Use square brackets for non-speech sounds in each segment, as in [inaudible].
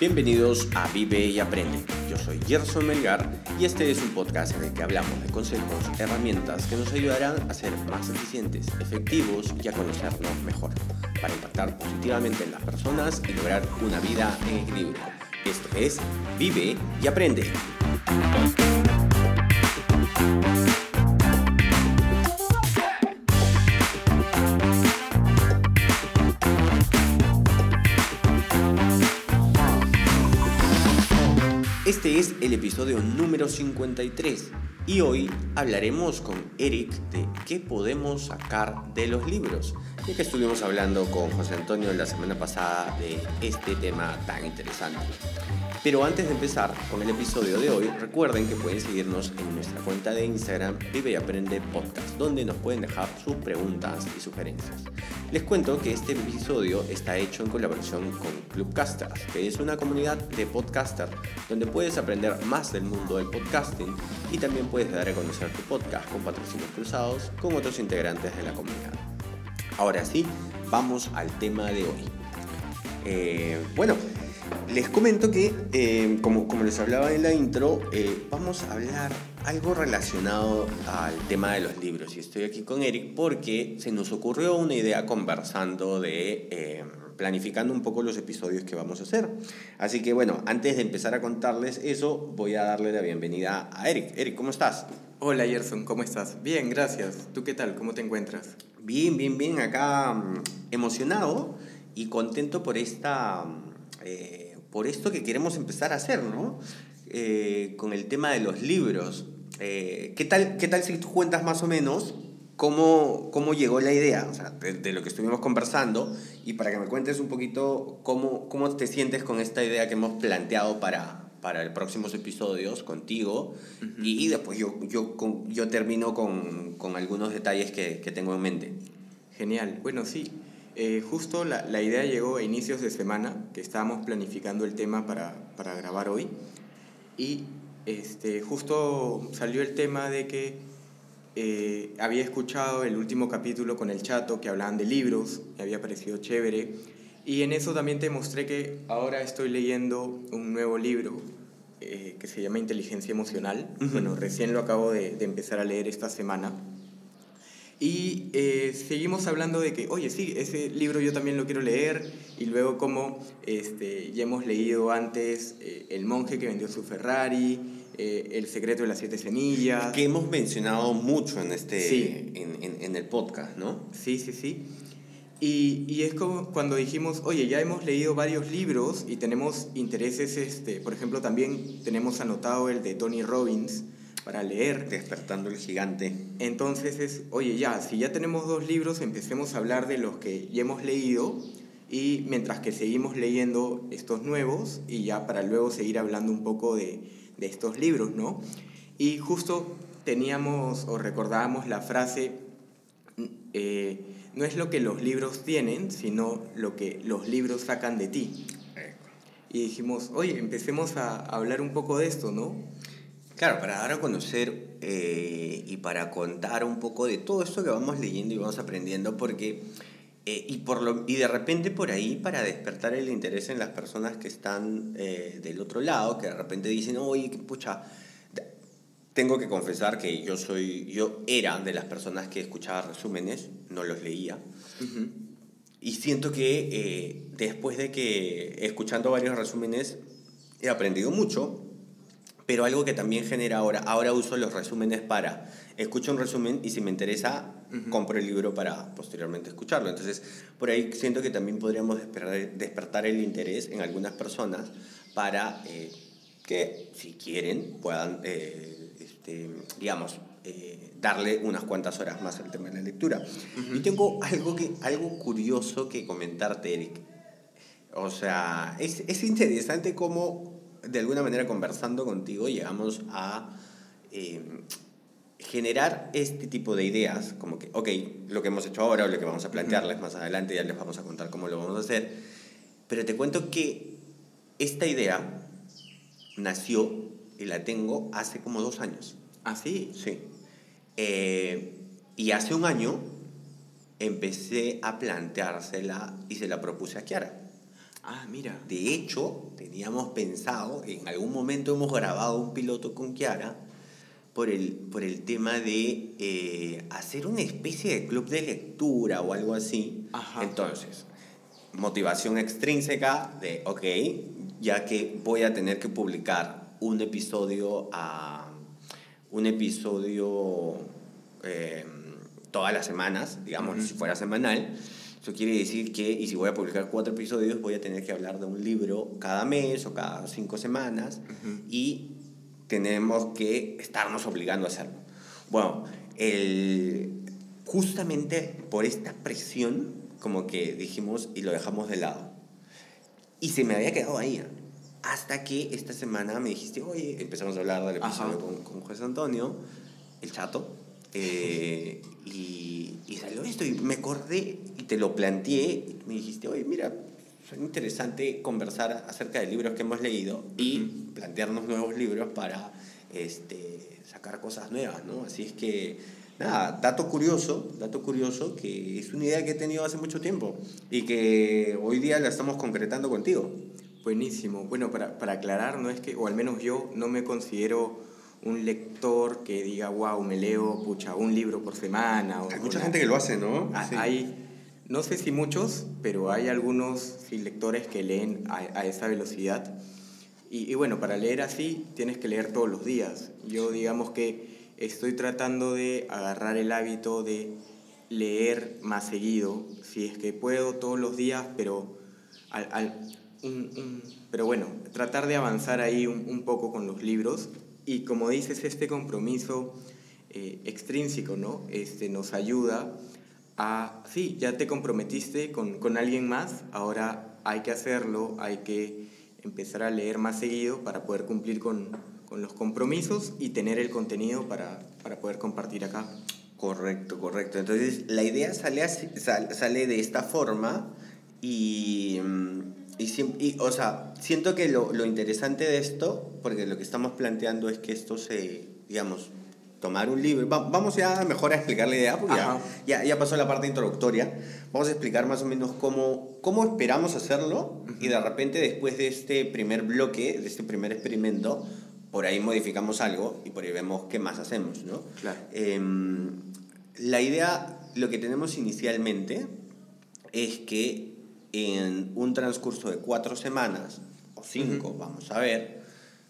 Bienvenidos a Vive y Aprende. Yo soy Gerson Melgar y este es un podcast en el que hablamos de consejos, herramientas que nos ayudarán a ser más eficientes, efectivos y a conocernos mejor, para impactar positivamente en las personas y lograr una vida en equilibrio. Esto es Vive y Aprende. Episodio número 53 y hoy hablaremos con Eric de qué podemos sacar de los libros, ya que estuvimos hablando con José Antonio la semana pasada de este tema tan interesante. Pero antes de empezar con el episodio de hoy, recuerden que pueden seguirnos en nuestra cuenta de Instagram Vive y Aprende Podcast, donde nos pueden dejar sus preguntas y sugerencias. Les cuento que este episodio está hecho en colaboración con Clubcasters, que es una comunidad de podcasters donde puedes aprender más del mundo del podcasting y también puedes dar a conocer tu podcast con patrocinios cruzados con otros integrantes de la comunidad. Ahora sí, vamos al tema de hoy. Eh, bueno, les comento que, eh, como, como, les hablaba en la intro, eh, vamos a hablar algo relacionado al tema de los libros. Y estoy aquí con Eric porque se nos ocurrió una idea conversando de eh, planificando un poco los episodios que vamos a hacer. Así que bueno, antes de empezar a contarles eso, voy a darle la bienvenida a Eric. Eric, ¿cómo estás? Hola Gerson, ¿cómo estás? Bien, gracias. ¿Tú qué tal? ¿Cómo te encuentras? Bien, bien, bien. Acá mm, emocionado y contento por esta eh, por esto que queremos empezar a hacer, ¿no? Eh, con el tema de los libros. Eh, ¿qué, tal, ¿Qué tal si tú cuentas más o menos cómo, cómo llegó la idea, o sea, de, lo que estuvimos conversando, y para que me cuentes un poquito cómo, cómo te sientes con esta idea que hemos planteado para, para los próximos episodios contigo, y, y, después yo, yo, con, yo termino con, con algunos detalles que, que, tengo en mente. Genial, bueno, sí. Eh, justo la, la, idea llegó a inicios de semana, que estábamos planificando el tema para, para grabar hoy, y este, justo salió el tema de que eh, había escuchado el último capítulo con el chato que hablaban de libros, me había parecido chévere, y en eso también te mostré que ahora estoy leyendo un nuevo libro eh, que se llama Inteligencia Emocional. Uh -huh. Bueno, recién lo acabo de, de empezar a leer esta semana. Y eh, seguimos hablando de que, oye, sí, ese libro yo también lo quiero leer. Y luego como este, ya hemos leído antes eh, El monje que vendió su Ferrari, eh, El secreto de las siete semillas. Que hemos mencionado mucho en, este, sí. en, en, en, el podcast, ¿no? Sí, sí, sí. Y, y, es como cuando dijimos, oye, ya hemos leído varios libros y tenemos intereses, este, por ejemplo, también tenemos anotado el de Tony Robbins, para leer. Despertando el gigante. Entonces es, oye, ya, si ya tenemos dos libros, empecemos a hablar de los que ya hemos leído y mientras que seguimos leyendo estos nuevos y ya para luego seguir hablando un poco de, de estos libros, ¿no? Y justo teníamos o recordábamos la frase, eh, no es lo que los libros tienen, sino lo que los libros sacan de ti. Y dijimos, oye, empecemos a hablar un poco de esto, ¿no? Claro, para dar a conocer eh, y para contar un poco de todo esto que vamos leyendo y vamos aprendiendo, porque eh, y, por lo, y de repente por ahí para despertar el interés en las personas que están eh, del otro lado, que de repente dicen, oye, pucha, tengo que confesar que yo soy, yo era de las personas que escuchaba resúmenes, no los leía. Uh -huh. Y siento que después de que escuchando varios resúmenes he aprendido mucho, pero algo que también genera ahora, ahora uso los resúmenes para, escucho un resumen y si me interesa, uh -huh. compro el libro para posteriormente escucharlo. Entonces, por ahí siento que también podríamos despertar, el interés en algunas personas para eh, que, si quieren, puedan, eh, este, digamos, eh, darle unas cuantas horas más al tema de la lectura. Uh -huh. Y tengo algo, que, algo curioso que comentarte, Eric. O sea, es, es interesante cómo de alguna manera conversando contigo llegamos a eh, generar este tipo de ideas, como que, ok, lo que hemos hecho ahora o lo que vamos a plantearles más adelante, ya les vamos a contar cómo lo vamos a hacer, pero te cuento que esta idea nació y la tengo hace como dos años. ¿Ah, sí? Sí. Eh, y hace un año empecé a planteársela y se la propuse a Kiara. Ah, mira. De hecho, teníamos pensado, en algún momento hemos grabado un piloto con Kiara por el, por el tema de eh, hacer una especie de club de lectura o algo así. Ajá. Entonces, motivación extrínseca de, ok, ya que voy a tener que publicar un episodio a un episodio eh, todas las semanas, digamos, si fuera semanal. Eso quiere decir que, y si voy a publicar cuatro episodios, voy a tener que hablar de un libro cada mes o cada cinco semanas Ujú. y tenemos que estarnos obligando a hacerlo. Bueno, el, justamente por esta presión, como que dijimos y lo dejamos de lado. Y se me había quedado ahí. Hasta que esta semana me dijiste, oye, empezamos a hablar del episodio Ajá. con, con José Antonio, el chato, eh, y, y salió esto y me acordé y te lo planteé. Y me dijiste, oye, mira, es interesante conversar acerca de libros que hemos leído y plantearnos nuevos libros para este, sacar cosas nuevas, ¿no? Así es que, nada, dato curioso, dato curioso, que es una idea que he tenido hace mucho tiempo y que hoy día la estamos concretando contigo. Buenísimo. Bueno, para, para aclarar, no es que, o al menos yo, no me considero un lector que diga, wow, me leo, pucha, un libro por semana. O Hay mucha gente que lo hace, ¿no? Ah, Sí. Hay, no sé si muchos, pero hay algunos sí, lectores que leen a, a esa velocidad. Y, y bueno, para leer así tienes que leer todos los días. Yo digamos que estoy tratando de agarrar el hábito de leer más seguido, si es que puedo todos los días, pero al, al- un- un- pero bueno, tratar de avanzar ahí un, un poco con los libros y como dices, este compromiso eh, extrínseco, ¿no? Este, nos ayuda a, sí, ya te comprometiste con, con alguien más, ahora hay que hacerlo, hay que empezar a leer más seguido para poder cumplir con, con los compromisos y tener el contenido para, para poder compartir acá. Correcto, correcto. Entonces, la idea sale, así- sal- sale de esta forma y, mm, y, y, o sea, siento que lo, lo interesante de esto, porque lo que estamos planteando es que esto se, digamos, tomar un libro, va- vamos ya mejor a explicar la idea, porque ya, ya, ya pasó la parte introductoria, vamos a explicar más o menos cómo, cómo esperamos hacerlo y de repente después de este primer bloque, de este primer experimento, por ahí modificamos algo y por ahí vemos qué más hacemos, ¿no? Claro. Em, la idea, lo que tenemos inicialmente es que en un transcurso de cuatro semanas o cinco, vamos a ver,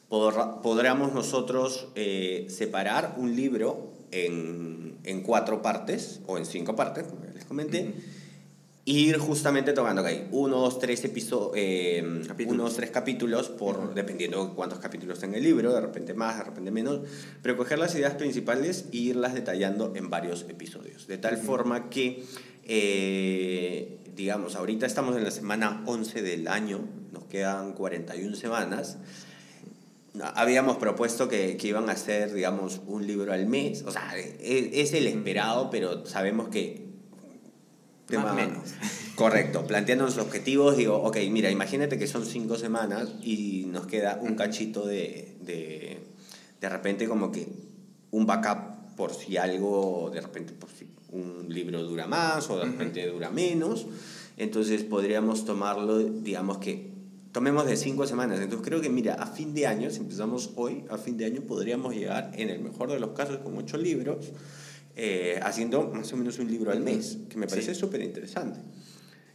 podrá- podríamos nosotros eh, separar un libro en, en cuatro partes o en cinco partes, como ya les comenté, Ujú. e ir justamente tomando, ok, uno, dos, tres episodios, Capítulos. uno, dos, tres capítulos, por, dependiendo de cuántos capítulos tenga el libro, de repente más, de repente menos, pero coger las ideas principales e irlas detallando en varios episodios, de tal forma que, eh, digamos, ahorita estamos en la semana 11 del año, nos quedan 41 semanas, Habíamos propuesto que, que iban a hacer, digamos, un libro al mes. O sea, es, es el esperado, pero sabemos que... Más o menos. Correcto. Planteando los objetivos, digo, ok, mira, imagínate que son cinco semanas y nos queda un cachito de, de, de repente como que un backup por si algo, de repente por si un libro dura más o de repente dura menos. Entonces podríamos tomarlo, digamos que tomemos de cinco semanas. Entonces creo que, mira, a fin de año, si empezamos hoy, a fin de año podríamos llegar, en el mejor de los casos, con ocho libros, eh, haciendo más o menos un libro al mes, que me parece Sí. súper interesante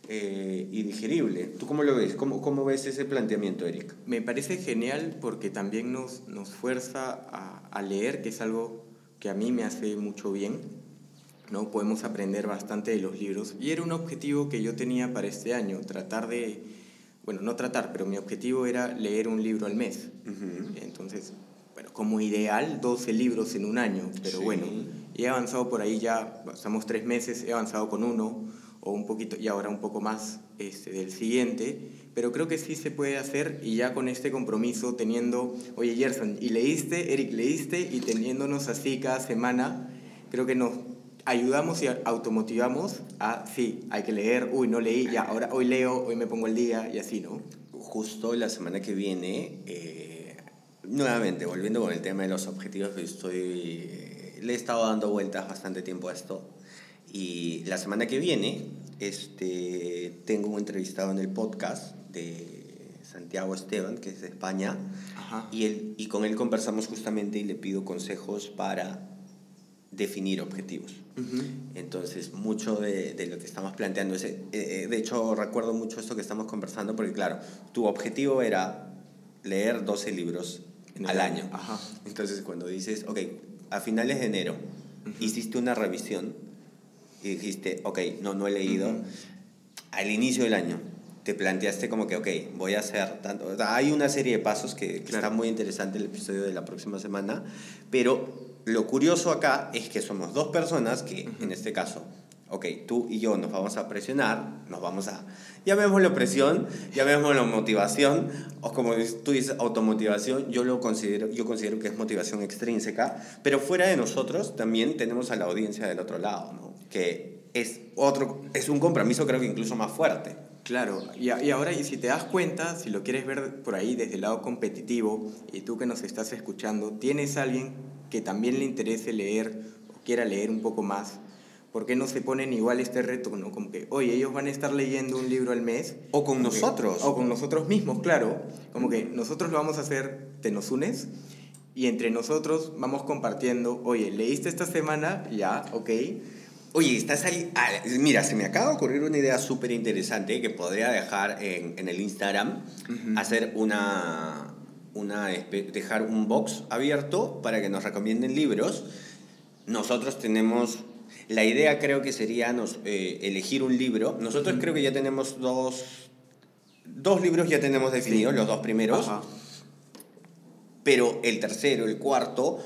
eh, y digerible. ¿Tú cómo lo ves? ¿Cómo, ¿Cómo ves ese planteamiento, Eric? Me parece genial porque también nos, nos fuerza a, a leer, que es algo que a mí me hace mucho bien. ¿No? Podemos aprender bastante de los libros. Y era un objetivo que yo tenía para este año, tratar de, bueno, no tratar, pero mi objetivo era leer un libro al mes. Ujú. Entonces, bueno, como ideal, 12 libros en un año, pero Sí. bueno, he avanzado por ahí ya, estamos tres meses, he avanzado con uno o un poquito, y ahora un poco más este, del siguiente, pero creo que sí se puede hacer y ya con este compromiso, teniendo, oye Gerson, y leíste, Eric, leíste, y teniéndonos así cada semana, creo que nos ayudamos y automotivamos a, sí, hay que leer, uy, no leí, ya, ahora hoy leo, hoy me pongo el día, y así, ¿no? Justo la semana que viene, eh, nuevamente, volviendo con el tema de los objetivos, estoy, le he estado dando vueltas bastante tiempo a esto. Y la semana que viene este, tengo un entrevistado en el podcast de Santiago Esteban, que es de España, Ajá. y, él, y con él conversamos justamente y le pido consejos para definir objetivos. Entonces, mucho de, de lo que estamos planteando es, eh, eh, de hecho, recuerdo mucho esto que estamos conversando, porque claro, tu objetivo era leer 12 libros En al año, año. ajá. Entonces, cuando dices, ok, a finales de enero hiciste una revisión y dijiste, ok, no, no he leído, al inicio del año te planteaste como que, ok, voy a hacer tanto. o sea, hay una serie de pasos que, que Claro. está muy interesante el episodio de la próxima semana, pero lo curioso acá es que somos dos personas que, en este caso, ok, tú y yo nos vamos a presionar, nos vamos a, llamémoslo presión, llamémoslo motivación, o como tú dices, automotivación, yo lo considero, yo considero que es motivación extrínseca, pero fuera de nosotros también tenemos a la audiencia del otro lado, ¿no? que es, otro, es un compromiso creo que incluso más fuerte. Claro, y, a- y ahora, y si te das cuenta, si lo quieres ver por ahí desde el lado competitivo, y tú que nos estás escuchando, tienes a alguien que también le interese leer o quiera leer un poco más, ¿por qué no se ponen igual este reto? ¿no? Como que, oye, ellos van a estar leyendo un libro al mes. O con Como que- nosotros. o con nosotros mismos, claro. Como que nosotros lo vamos a hacer, te nos unes, y entre nosotros vamos compartiendo, oye, leíste esta semana, ya, ok. Oye, estás ahí. ah, mira, se me acaba de ocurrir una idea súper interesante que podría dejar en, en el Instagram. Ujú. Hacer una. Una espe- dejar un box abierto para que nos recomienden libros. Nosotros tenemos. La idea creo que sería nos, eh, elegir un libro. Nosotros creo que ya tenemos dos. Dos libros ya tenemos definidos, los dos primeros. Ajá. Pero el tercero, el cuarto,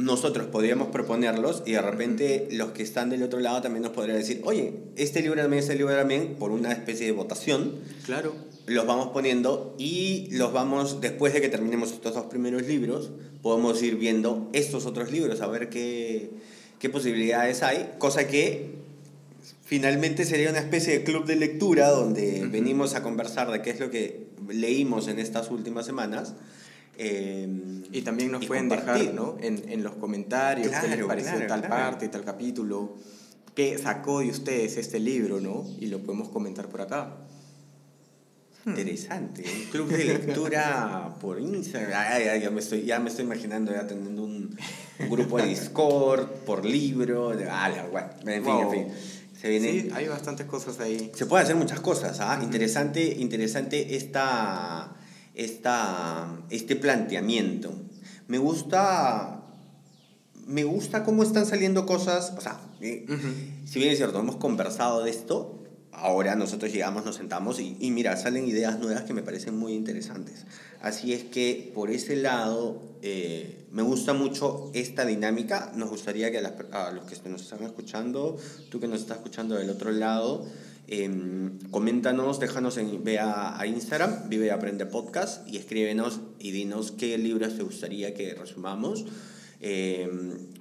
nosotros podríamos proponerlos y de repente los que están del otro lado también nos podrían decir, oye, este libro también, este libro también, por una especie de votación, Claro. los vamos poniendo y los vamos, después de que terminemos estos dos primeros libros, podemos ir viendo estos otros libros, a ver qué, qué posibilidades hay, cosa que finalmente sería una especie de club de lectura donde Ujú. venimos a conversar de qué es lo que leímos en estas últimas semanas. Eh, Y también nos y pueden dejar ¿no? en, en los comentarios qué les Claro, pareció claro, tal claro. parte, tal capítulo, qué sacó de ustedes este libro, ¿no? Y lo podemos comentar por acá. Interesante, un club de lectura [laughs] por Instagram. Ay, ay, ya, me estoy, ya me estoy imaginando ya teniendo un, un grupo de Discord por libro. De, ah, la- bueno, en fin, Wow. en fin. Se viene, Sí, hay bastantes cosas ahí. Se puede hacer muchas cosas, ¿ah? Interesante, interesante esta, esta, este planteamiento. Me gusta, me gusta cómo están saliendo cosas, o sea, eh, si bien es cierto, hemos conversado de esto, ahora nosotros llegamos, nos sentamos y, y mira, salen ideas nuevas que me parecen muy interesantes. Así es que por ese lado eh, me gusta mucho esta dinámica. Nos gustaría que a, las a los que nos están escuchando, tú que nos estás escuchando del otro lado, em, coméntanos, déjanos en, ve a, a Instagram, Vive y Aprende Podcast, y escríbenos y dinos qué libros te gustaría que resumamos. Eh,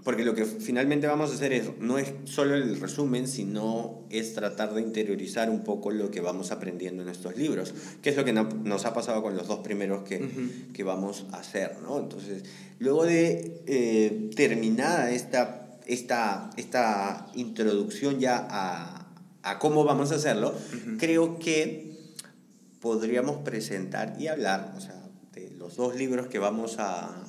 porque lo que finalmente vamos a hacer es, no es solo el resumen, sino es tratar de interiorizar un poco lo que vamos aprendiendo en estos libros, que es lo que no- nos ha pasado con los dos primeros que, Ujú. que vamos a hacer. ¿no? Entonces, luego de eh, terminada esta, esta, esta introducción ya a, a cómo vamos a hacerlo, creo que podríamos presentar y hablar o sea, de los dos libros que vamos a,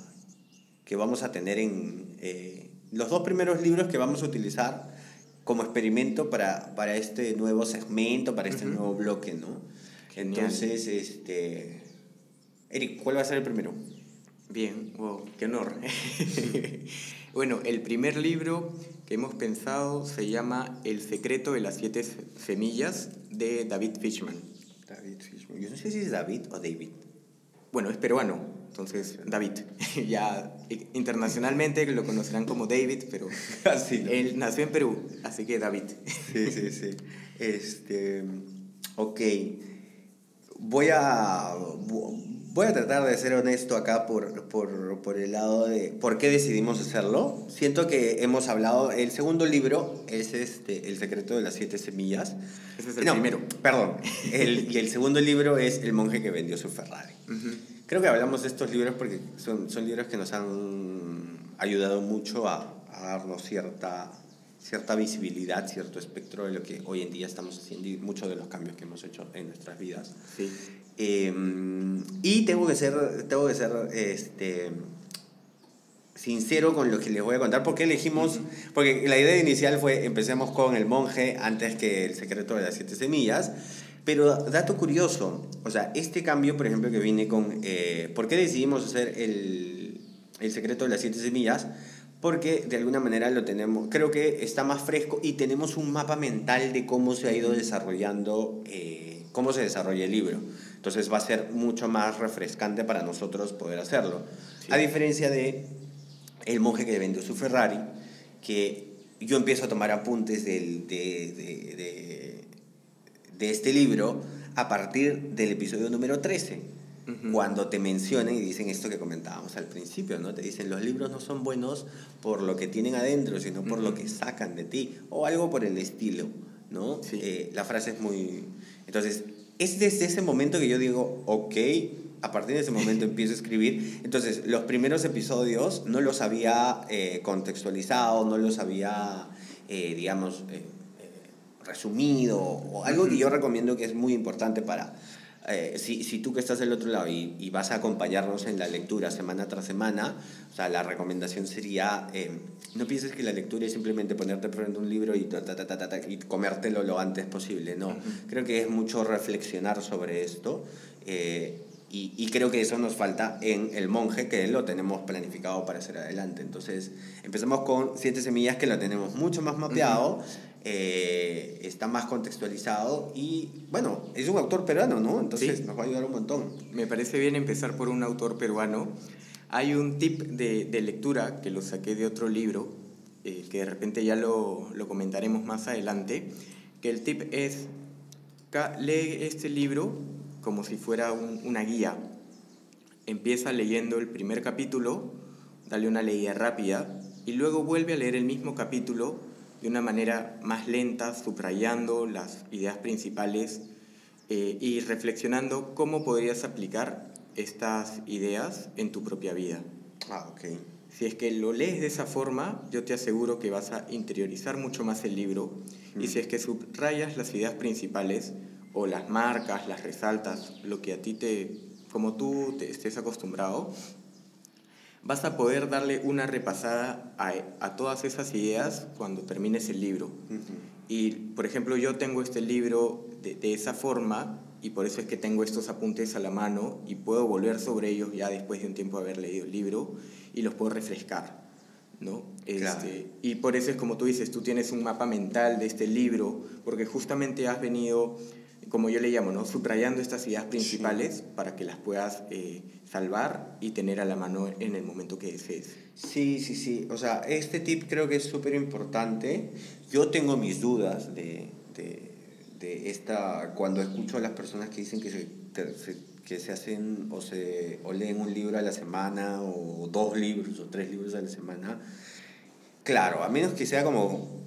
que vamos a tener en eh, los dos primeros libros que vamos a utilizar como experimento para, para este nuevo segmento, para este Ujú. nuevo bloque, ¿no? Genial. Entonces, este... Eric, ¿cuál va a ser el primero? Bien, wow, qué honor. [laughs] bueno, el primer libro que hemos pensado se llama El secreto de las siete semillas de David Fishman. David Fishman. Yo no sé si es David o David. Bueno, es peruano, entonces David. [laughs] ya eh, internacionalmente lo conocerán como David, pero [laughs] Así, ¿no? él nació en Perú, así que David. Sí, sí, sí. Este, ok. Voy a, voy a tratar de ser honesto acá por, por, por el lado de por qué decidimos hacerlo. Siento que hemos hablado, el segundo libro es este, El secreto de las siete semillas. Ese es el No, primero. Perdón. El, y el segundo libro es El monje que vendió su Ferrari. Creo que hablamos de estos libros porque son, son libros que nos han ayudado mucho a, a darnos cierta cierta visibilidad, cierto espectro de lo que hoy en día estamos haciendo y muchos de los cambios que hemos hecho en nuestras vidas. Sí. Em, y tengo que ser, tengo que ser este, sincero con lo que les voy a contar, porque elegimos, porque la idea inicial fue empecemos con el monje antes que el secreto de las siete semillas, pero dato curioso, o sea, este cambio, por ejemplo, que vine con, eh, ¿por qué decidimos hacer el, el secreto de las siete semillas? Porque de alguna manera lo tenemos, creo que está más fresco y tenemos un mapa mental de cómo se ha ido desarrollando, eh, cómo se desarrolla el libro. Entonces va a ser mucho más refrescante para nosotros poder hacerlo. A diferencia de el monje que vendió su Ferrari, que yo empiezo a tomar apuntes del, de, de, de, de, este libro a partir del episodio número 13, cuando te mencionan y dicen esto que comentábamos al principio, ¿no? Te dicen, los libros no son buenos por lo que tienen adentro, sino por lo que sacan de ti, o algo por el estilo, ¿no? Eh, la frase es muy... Entonces, es desde ese momento que yo digo, ok, a partir de ese momento [laughs] empiezo a escribir. Entonces, los primeros episodios no los había eh, contextualizado, no los había, eh, digamos, eh, resumido, o algo que yo recomiendo que es muy importante para... si, si, tú que estás del otro lado y, y, vas a acompañarnos en la lectura semana tras semana, o sea, la recomendación sería, no pienses que la lectura es simplemente ponerte frente a un libro y, ta, ta, ta, y comértelo lo antes posible, no. Creo que es mucho reflexionar sobre esto. Y, y, creo que eso nos falta en El Monje, que lo tenemos planificado para hacer adelante. Entonces, empezamos con Siete Semillas, que lo tenemos mucho más mapeado, eh, está más contextualizado y, bueno, es un autor peruano, ¿no? Entonces, nos va a ayudar un montón. Me parece bien empezar por un autor peruano. Hay un tip de, de lectura que lo saqué de otro libro, eh, que de repente ya lo, lo comentaremos más adelante, que el tip es, lee este libro como si fuera una guía. Empieza leyendo el primer capítulo, dale una leída rápida y luego vuelve a leer el mismo capítulo de una manera más lenta, subrayando las ideas principales eh, y reflexionando cómo podrías aplicar estas ideas en tu propia vida. Ah, ok. Si es que lo lees de esa forma, yo te aseguro que vas a interiorizar mucho más el libro. Y si es que subrayas las ideas principales, o las marcas, las resaltas, lo que a ti te, como tú te estés acostumbrado, vas a poder darle una repasada a, a todas esas ideas cuando termines el libro. Y, por ejemplo, yo tengo este libro de, de, esa forma y por eso es que tengo estos apuntes a la mano y puedo volver sobre ellos ya después de un tiempo de haber leído el libro y los puedo refrescar. ¿no? Este, Y por eso es como tú dices, tú tienes un mapa mental de este libro, porque justamente has venido como yo le llamo, ¿no? subrayando estas ideas principales para que las puedas eh, salvar y tener a la mano en el momento que desees. Sí, sí, sí. O sea, este tip creo que es súper importante. Yo tengo mis dudas de, de, de, esta, cuando escucho a las personas que dicen que se, que se hacen o, se, o leen un libro a la semana o dos libros o tres libros a la semana. Claro, a menos que sea como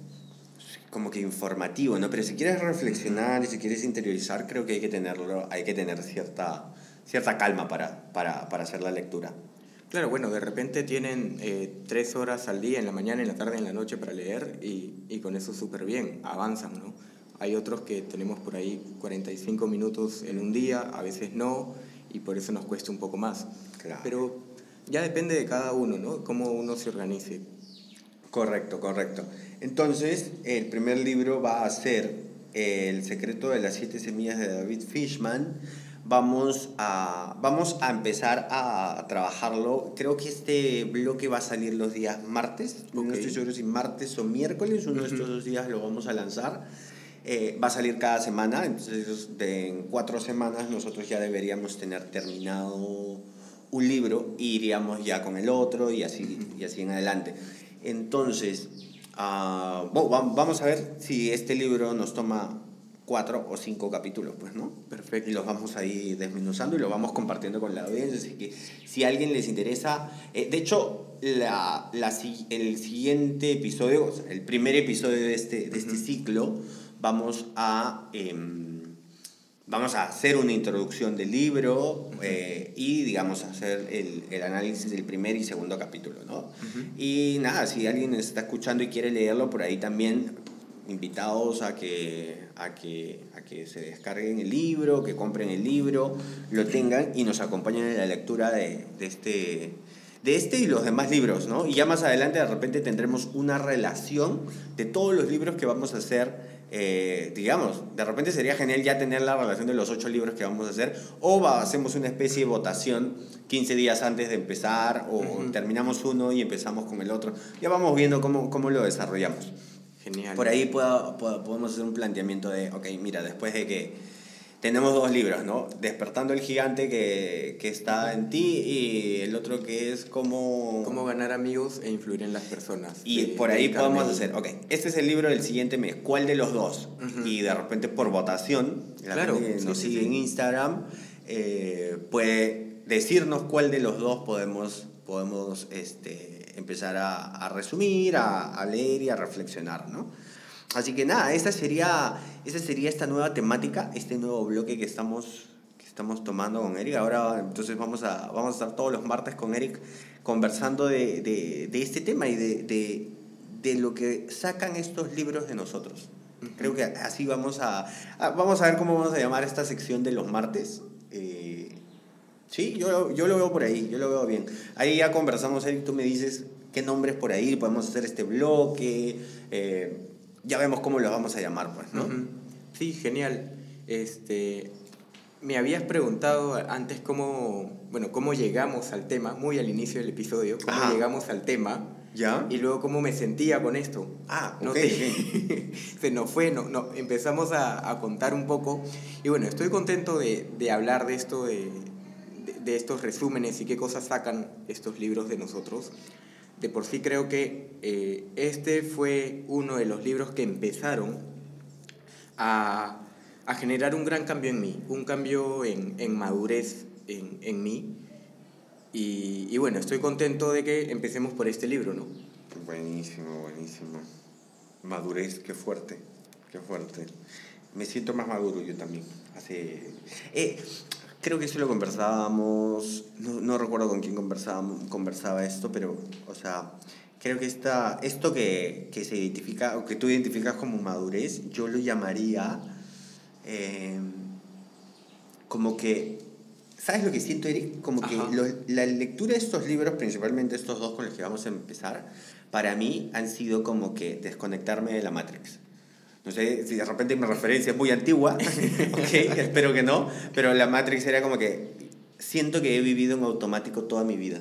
como que informativo, ¿no? Pero si quieres reflexionar y si quieres interiorizar, creo que hay que tenerlo, hay que tener cierta, cierta calma para, para, para hacer la lectura. Claro, bueno, de repente tienen eh, tres horas al día, en la mañana, en la tarde, en la noche para leer y, y con eso súper bien, avanzan, ¿no? Hay otros que tenemos por ahí 45 minutos en un día, a veces no, y por eso nos cuesta un poco más. Claro. Pero ya depende de cada uno, ¿no? Cómo uno se organice. Correcto, correcto. Entonces, el primer libro va a ser El secreto de las siete semillas de David Fishman. Vamos a, vamos a empezar a trabajarlo. Creo que este bloque va a salir los días martes. Okay. No estoy seguro si martes o miércoles. Uno de estos dos días lo vamos a lanzar. Eh, va a salir cada semana. Entonces, de, en cuatro semanas nosotros ya deberíamos tener terminado un libro y iríamos ya con el otro y así, y así en adelante. Entonces, uh, vamos a ver si este libro nos toma cuatro o cinco capítulos, pues, ¿no? Perfecto. Y los vamos ahí desmenuzando y los vamos compartiendo con la audiencia. Así que si a alguien les interesa, eh, de hecho, la, la, el siguiente episodio, o sea, el primer episodio de este, de este uh -huh. ciclo, vamos a... Eh, vamos a hacer una introducción del libro eh, y, digamos, hacer el, el, análisis del primer y segundo capítulo, ¿no? Y nada, si alguien está escuchando y quiere leerlo, por ahí también invitados a que, a que, a que se descarguen el libro, que compren el libro, lo tengan y nos acompañen en la lectura de, de este de este y los demás libros, ¿no? Y ya más adelante de repente tendremos una relación de todos los libros que vamos a hacer eh, digamos, de repente sería genial ya tener la relación de los ocho libros que vamos a hacer, o hacemos una especie de votación 15 días antes de empezar, o terminamos uno y empezamos con el otro. Ya vamos viendo cómo, cómo lo desarrollamos. Genial. Por ahí podemos hacer un planteamiento de, ok, mira, después de que tenemos dos libros, ¿no? Despertando el gigante que, que, está en ti y el otro que es como... Cómo ganar amigos e influir en las personas. Y por ahí podemos hacer, ok, este es el libro del siguiente mes, ¿cuál de los dos? Y de repente por votación, la claro, gente que nos sigue en Instagram eh, puede decirnos cuál de los dos podemos, podemos este, empezar a, a resumir, a, a leer y a reflexionar, ¿no? Así que nada, esta sería, esta sería esta nueva temática, este nuevo bloque que estamos, que estamos tomando con Eric. Ahora entonces vamos a, vamos a estar todos los martes con Eric conversando de, de, de este tema y de, de, de, lo que sacan estos libros de nosotros. Creo que así vamos a, vamos a ver cómo vamos a llamar esta sección de los martes. Eh, sí, yo, yo lo veo por ahí, yo lo veo bien. Ahí ya conversamos, Eric, tú me dices qué nombres por ahí, podemos hacer este bloque. Eh, ya vemos cómo los vamos a llamar, pues, ¿no? Sí, genial. Este, me habías preguntado antes cómo, bueno, cómo llegamos al tema, muy al inicio del episodio, cómo llegamos al tema. ¿Ya? Y luego cómo me sentía con esto. Ah, ¿no? [laughs] se nos fue, no, no, empezamos a, a, contar un poco. Y bueno, estoy contento de, de hablar de esto, de, de, estos resúmenes y qué cosas sacan estos libros de nosotros de por sí creo que eh, este fue uno de los libros que empezaron a, a, generar un gran cambio en mí, un cambio en, en madurez en, en mí. Y, y, bueno, estoy contento de que empecemos por este libro, ¿no? Buenísimo, buenísimo. Madurez, qué fuerte, qué fuerte. Me siento más maduro yo también. Hace... Eh, creo que eso lo conversábamos, no, no recuerdo con quién conversábamos, conversaba esto, pero, o sea, creo que esta, esto que, que se identifica, o que tú identificas como madurez, yo lo llamaría eh, como que, ¿sabes lo que siento, Eric? Como que la lectura de estos libros, principalmente estos dos con los que vamos a empezar, para mí han sido como que desconectarme de la Matrix. No sé si de repente mi referencia es muy antigua, [laughs] okay, espero que no, pero la Matrix era como que siento que he vivido en automático toda mi vida.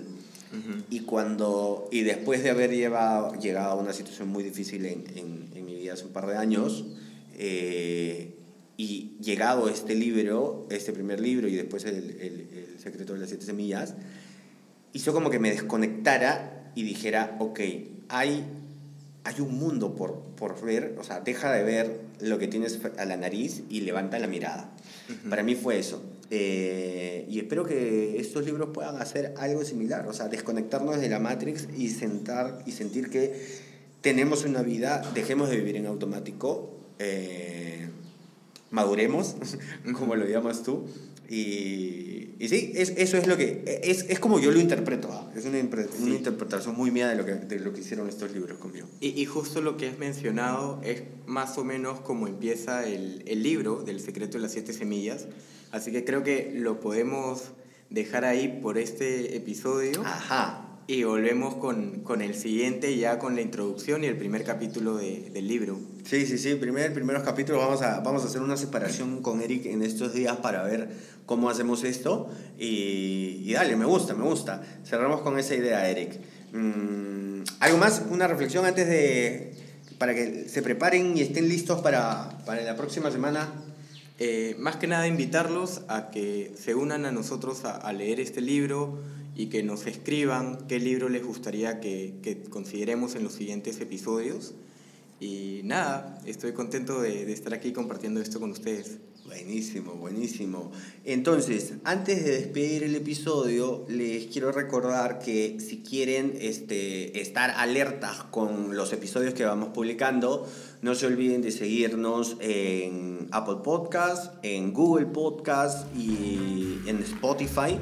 Y cuando, y después de haber llevado, llegado a una situación muy difícil en, en, en mi vida hace un par de años, eh, y llegado este libro, este primer libro y después el, el, el, secreto de las siete semillas, hizo como que me desconectara y dijera, ok, hay hay un mundo por, por ver, o sea, deja de ver lo que tienes a la nariz y levanta la mirada. Para mí fue eso. Eh, y espero que estos libros puedan hacer algo similar, o sea, desconectarnos de la Matrix y, sentar, y sentir que tenemos una vida, dejemos de vivir en automático, eh, maduremos, [laughs] como lo llamas tú, y, y sí, es, eso es lo que, es, es como yo lo interpreto, ¿ah? es una, una, interpretación muy mía de lo, que, de lo que hicieron estos libros conmigo. Y, y, justo lo que has mencionado es más o menos como empieza el, el libro del secreto de las siete semillas, así que creo que lo podemos dejar ahí por este episodio. Ajá. Y volvemos con, con, el siguiente, ya con la introducción y el primer capítulo de, del libro. Sí, sí, sí, primer, primeros capítulos vamos a, vamos a hacer una separación con Eric en estos días para ver cómo hacemos esto. Y, y dale, me gusta, me gusta. Cerramos con esa idea, Eric. Mm, ¿Algo más? ¿Una reflexión antes de... para que se preparen y estén listos para, para la próxima semana? Eh, más que nada invitarlos a que se unan a nosotros a, a leer este libro y que nos escriban qué libro les gustaría que, que consideremos en los siguientes episodios. Y nada, estoy contento de, de estar aquí compartiendo esto con ustedes. Buenísimo, buenísimo. Entonces, antes de despedir el episodio, les quiero recordar que si quieren este, estar alertas con los episodios que vamos publicando, no se olviden de seguirnos en Apple Podcast, en Google Podcast y en Spotify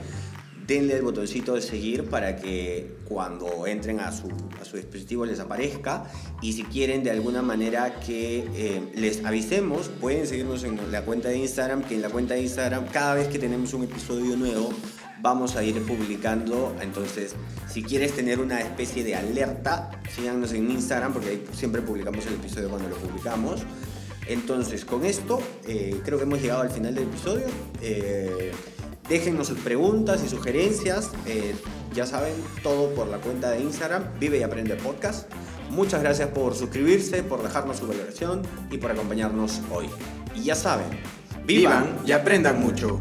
denle el botoncito de seguir para que cuando entren a su, a su dispositivo les aparezca. Y si quieren de alguna manera que eh, les avisemos pueden seguirnos en la cuenta de Instagram que en la cuenta de Instagram cada vez que tenemos un episodio nuevo vamos a ir publicando. Entonces si quieres tener una especie de alerta síganos en Instagram porque ahí siempre publicamos el episodio cuando lo publicamos. Entonces con esto eh, creo que hemos llegado al final del episodio. Eh, Déjennos sus preguntas y sugerencias. Eh, ya saben, todo por la cuenta de Instagram, Vive y Aprende Podcast. Muchas gracias por suscribirse, por dejarnos su valoración y por acompañarnos hoy. Y ya saben, vivan y aprendan mucho.